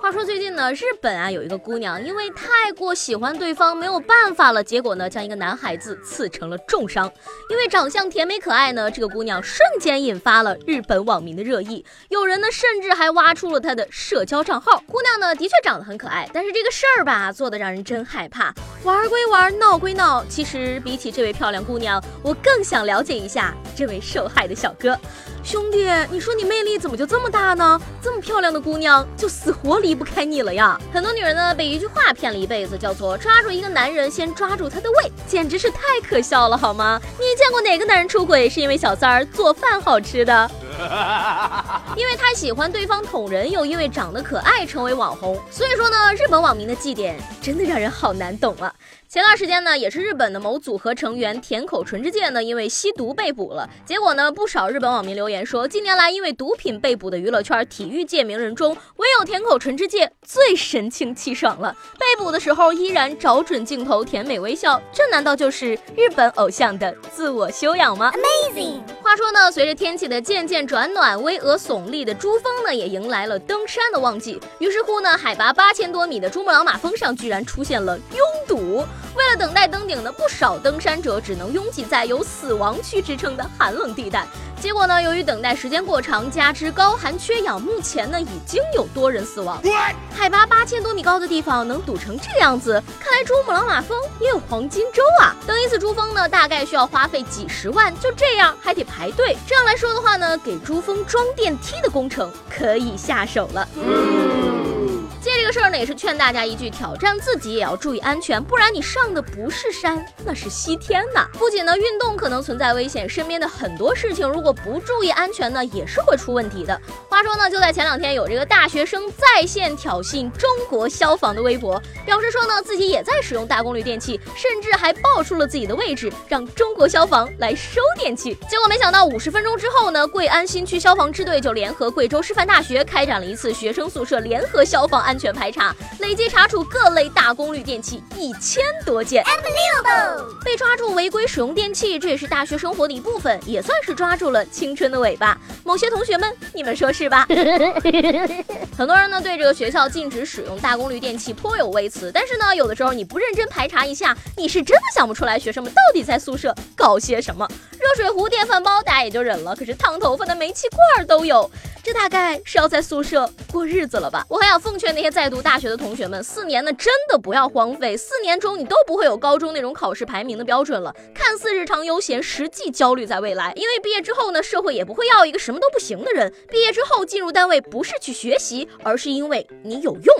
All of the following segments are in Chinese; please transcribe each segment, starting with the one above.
话说最近呢，日本啊有一个姑娘，因为太过喜欢对方，没有办法了，结果呢将一个男孩子刺成了重伤。因为长相甜美可爱呢，这个姑娘瞬间引发了日本网民的热议，有人呢甚至还挖出了她的社交账号。姑娘呢的确长得很可爱，但是这个事儿吧做的让人真害怕。玩归玩，闹归闹，其实比起这位漂亮姑娘，我更想了解一下这位受害的小哥。兄弟，你说你魅力怎么就这么大呢？这么漂亮的姑娘就死活离不开你了呀！很多女人呢被一句话骗了一辈子，叫做抓住一个男人先抓住他的胃，简直是太可笑了，好吗？你见过哪个男人出轨是因为小三儿做饭好吃的？因为他喜欢对方捅人，又因为长得可爱成为网红，所以说呢，日本网民的祭点真的让人好难懂啊。前段时间呢，也是日本的某组合成员田口纯之介呢，因为吸毒被捕了。结果呢，不少日本网民留言说，近年来因为毒品被捕的娱乐圈体育界名人中，唯有田口纯之介最神清气爽了。被捕的时候依然找准镜头，甜美微笑，这难道就是日本偶像的自我修养吗？Amazing。话说呢，随着天气的渐渐转暖，巍峨耸立的珠峰呢，也迎来了登山的旺季。于是乎呢，海拔八千多米的珠穆朗玛峰上居然出现了拥堵。为了等待登顶呢，不少登山者只能拥挤在有死亡区之称的寒冷地带。结果呢，由于等待时间过长，加之高寒缺氧，目前呢已经有多人死亡。海拔八千多米高的地方能堵成这个样子，看来珠穆朗玛峰也有黄金周啊！登一次珠峰呢，大概需要花费几十万，就这样还得排队。这样来说的话呢，给珠峰装电梯的工程可以下手了。借这个事儿呢，也是劝大家一句：挑战自己也要注意安全，不然你上的不是山，那是西天呐！不仅呢，运动可能存在危险，身边的很多事情如果不注意安全呢，也是会出问题的。话说呢，就在前两天，有这个大学生在线挑衅中国消防的微博，表示说呢，自己也在使用大功率电器，甚至还报出了自己的位置，让中国消防来收电器。结果没想到五十分钟之后呢，贵安新区消防支队就联合贵州师范大学开展了一次学生宿舍联合消防安全排查，累计查处各类大功率电器一千多件。被抓住违规使用电器，这也是大学生活的一部分，也算是抓住了青春的尾巴。某些同学们，你们说是吧？很多人呢对这个学校禁止使用大功率电器颇有微词，但是呢，有的时候你不认真排查一下，你是真的想不出来学生们到底在宿舍搞些什么。热水壶、电饭煲大家也就忍了，可是烫头发的煤气罐都有，这大概是要在宿舍过日子了吧？我还想奉劝那些在读大学的同学们，四年呢真的不要荒废，四年中你都不会有高中那种考试排名的标准了，看似日常悠闲，实际焦虑在未来。因为毕业之后呢，社会也不会要一个什么都不行的人。毕业之后进入单位不是去学习，而是因为你有用。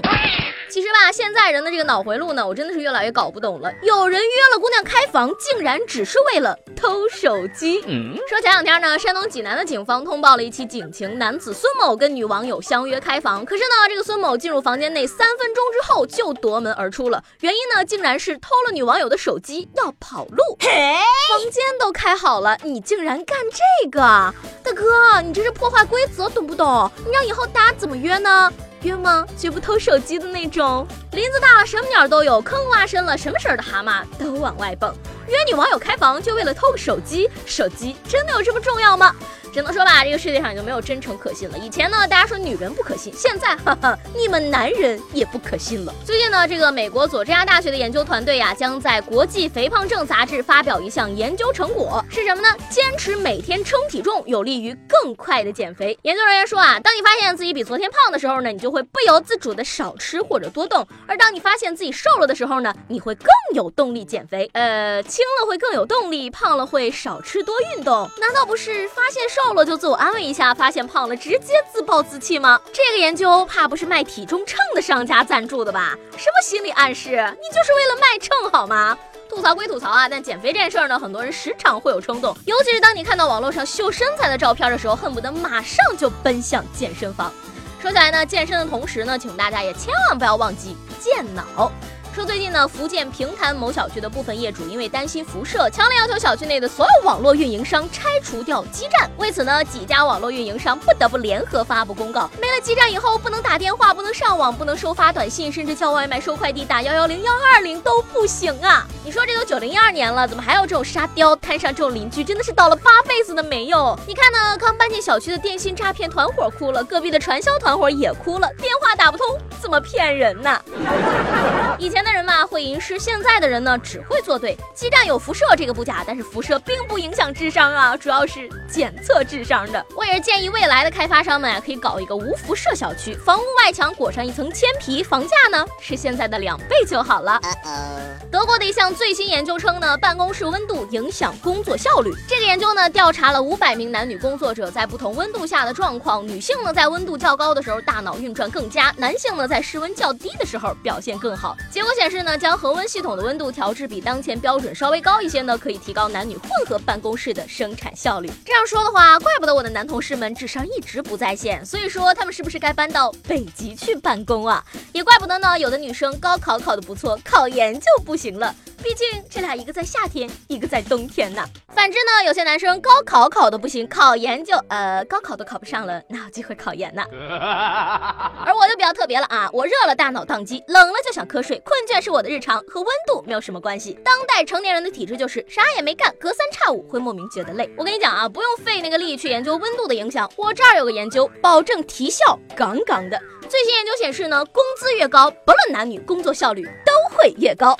其实吧，现在人的这个脑回路呢，我真的是越来越搞不懂了。有人约了姑娘开房，竟然只是为了偷手机。嗯说前两天呢，山东济南的警方通报了一起警情，男子孙某跟女网友相约开房，可是呢，这个孙某进入房间内三分钟之后就夺门而出了，原因呢，竟然是偷了女网友的手机要跑路。房间都开好了，你竟然干这个，大哥，你这是破坏规则，懂不懂？你让以后大家怎么约呢？约吗？绝不偷手机的那种。林子大了，什么鸟都有；坑挖深了，什么事儿的蛤蟆都往外蹦。约女网友开房，就为了偷个手机？手机真的有这么重要吗？只能说吧，这个世界上已经没有真诚可信了。以前呢，大家说女人不可信，现在哈哈，你们男人也不可信了。最近呢，这个美国佐治亚大学的研究团队呀，将在《国际肥胖症杂志》发表一项研究成果，是什么呢？坚持每天称体重，有利于更快的减肥。研究人员说啊，当你发现自己比昨天胖的时候呢，你就会不由自主的少吃或者多动；而当你发现自己瘦了的时候呢，你会更有动力减肥。呃，轻了会更有动力，胖了会少吃多运动。难道不是发现瘦？瘦了就自我安慰一下，发现胖了直接自暴自弃吗？这个研究怕不是卖体重秤的商家赞助的吧？什么心理暗示？你就是为了卖秤好吗？吐槽归吐槽啊，但减肥这事儿呢，很多人时常会有冲动，尤其是当你看到网络上秀身材的照片的时候，恨不得马上就奔向健身房。说起来呢，健身的同时呢，请大家也千万不要忘记健脑。说最近呢，福建平潭某小区的部分业主因为担心辐射，强烈要求小区内的所有网络运营商拆除掉基站。为此呢，几家网络运营商不得不联合发布公告，没了基站以后，不能打电话，不能上网，不能收发短信，甚至叫外卖、收快递、打幺幺零、幺二零都不行啊！你说这都九零一二年了，怎么还有这种沙雕？摊上这种邻居真的是倒了八辈子的霉哟！你看呢，刚搬进小区的电信诈骗团伙哭了，隔壁的传销团伙也哭了，电话打不通，怎么骗人呢？以前的人嘛会吟诗，现在的人呢只会作对。基站有辐射这个不假，但是辐射并不影响智商啊，主要是检测智商的。我也是建议未来的开发商们啊，可以搞一个无辐射小区，房屋外墙裹上一层铅皮，房价呢是现在的两倍就好了。德国的一项最新研究称呢，办公室温度影响工作效率。这个研究呢，调查了五百名男女工作者在不同温度下的状况。女性呢，在温度较高的时候，大脑运转更佳；男性呢，在室温较低的时候，表现更好。结果显示呢，将恒温系统的温度调至比当前标准稍微高一些呢，可以提高男女混合办公室的生产效率。这样说的话，怪不得我的男同事们智商一直不在线。所以说，他们是不是该搬到北极去办公啊？也怪不得呢，有的女生高考考得不错，考研就不行了。毕竟这俩一个在夏天，一个在冬天呢。反之呢，有些男生高考考的不行，考研就呃高考都考不上了，哪有机会考研呢？而我就比较特别了啊，我热了大脑宕机，冷了就想瞌睡，困倦是我的日常，和温度没有什么关系。当代成年人的体质就是啥也没干，隔三差五会莫名觉得累。我跟你讲啊，不用费那个力去研究温度的影响，我这儿有个研究，保证提效杠杠的。最新研究显示呢，工资越高，不论男女，工作效率都会越高。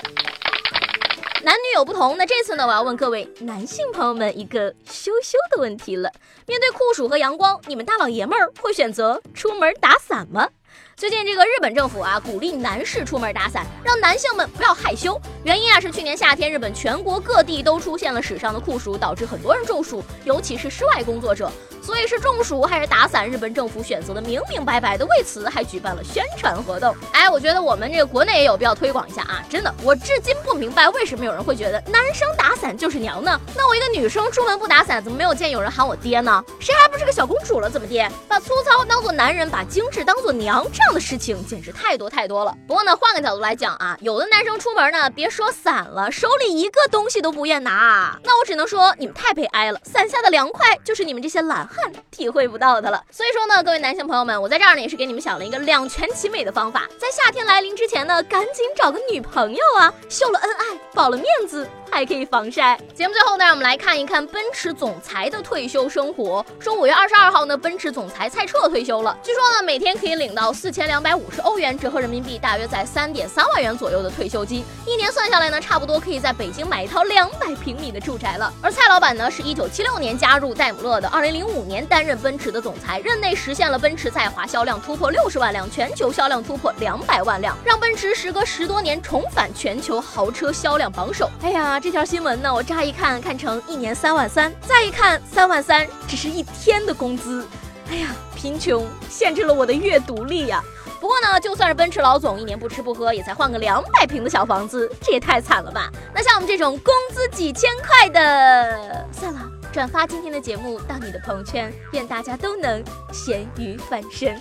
男女有不同，那这次呢，我要问各位男性朋友们一个羞羞的问题了：面对酷暑和阳光，你们大老爷们儿会选择出门打伞吗？最近这个日本政府啊，鼓励男士出门打伞，让男性们不要害羞。原因啊是去年夏天，日本全国各地都出现了史上的酷暑，导致很多人中暑，尤其是室外工作者。所以是中暑还是打伞，日本政府选择的明明白白的，为此还举办了宣传活动。哎，我觉得我们这个国内也有必要推广一下啊！真的，我至今不明白为什么有人会觉得男生打伞就是娘呢？那我一个女生出门不打伞，怎么没有见有人喊我爹呢？谁还不是个小公主了？怎么地？把粗糙当做男人，把精致当做娘，这样的事情简直太多太多了。不过呢，换个角度来讲啊，有的男生出门呢，别说伞了，手里一个东西都不愿拿，那我只能说你们太悲哀了。伞下的凉快，就是你们这些懒。汗体会不到的了，所以说呢，各位男性朋友们，我在这儿呢也是给你们想了一个两全其美的方法，在夏天来临之前呢，赶紧找个女朋友啊，秀了恩爱，保了面子。还可以防晒。节目最后呢，让我们来看一看奔驰总裁的退休生活。说五月二十二号呢，奔驰总裁蔡澈退休了。据说呢，每天可以领到四千两百五十欧元，折合人民币大约在三点三万元左右的退休金。一年算下来呢，差不多可以在北京买一套两百平米的住宅了。而蔡老板呢，是一九七六年加入戴姆勒的，二零零五年担任奔驰的总裁，任内实现了奔驰在华销量突破六十万辆，全球销量突破两百万辆，让奔驰时隔十多年重返全球豪车销量榜首。哎呀！这条新闻呢，我乍一看看成一年三万三，再一看三万三只是一天的工资，哎呀，贫穷限制了我的阅读力呀。不过呢，就算是奔驰老总，一年不吃不喝也才换个两百平的小房子，这也太惨了吧。那像我们这种工资几千块的，算了，转发今天的节目到你的朋友圈，愿大家都能咸鱼翻身。